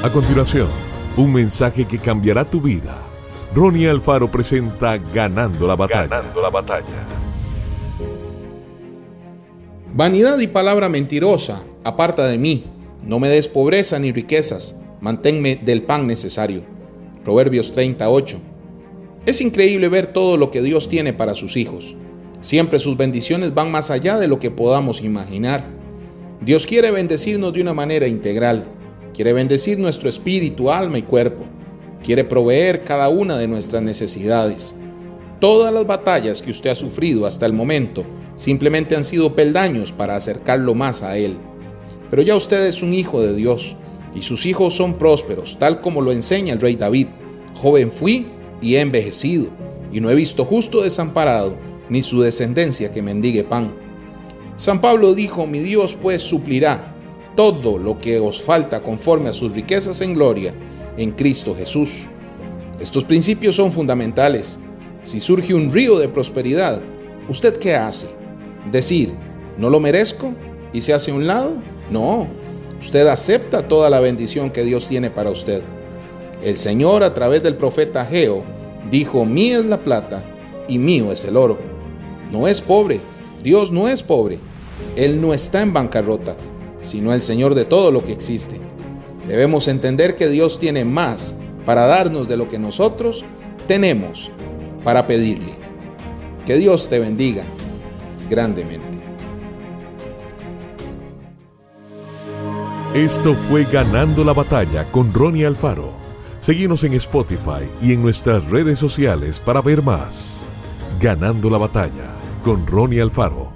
A continuación, un mensaje que cambiará tu vida. Ronnie Alfaro presenta Ganando la batalla. Ganando la batalla. Vanidad y palabra mentirosa, aparta de mí. No me des pobreza ni riquezas, manténme del pan necesario. Proverbios 38. Es increíble ver todo lo que Dios tiene para sus hijos. Siempre sus bendiciones van más allá de lo que podamos imaginar. Dios quiere bendecirnos de una manera integral Quiere bendecir nuestro espíritu, alma y cuerpo. Quiere proveer cada una de nuestras necesidades. Todas las batallas que usted ha sufrido hasta el momento simplemente han sido peldaños para acercarlo más a Él. Pero ya usted es un hijo de Dios y sus hijos son prósperos, tal como lo enseña el rey David. Joven fui y he envejecido, y no he visto justo desamparado, ni su descendencia que mendigue pan. San Pablo dijo, mi Dios pues suplirá todo lo que os falta conforme a sus riquezas en gloria en Cristo Jesús. Estos principios son fundamentales. Si surge un río de prosperidad, ¿usted qué hace? ¿Decir, no lo merezco y se hace a un lado? No, usted acepta toda la bendición que Dios tiene para usted. El Señor a través del profeta Geo dijo, mía es la plata y mío es el oro. No es pobre, Dios no es pobre, Él no está en bancarrota sino el Señor de todo lo que existe. Debemos entender que Dios tiene más para darnos de lo que nosotros tenemos para pedirle. Que Dios te bendiga grandemente. Esto fue Ganando la Batalla con Ronnie Alfaro. Seguimos en Spotify y en nuestras redes sociales para ver más. Ganando la Batalla con Ronnie Alfaro.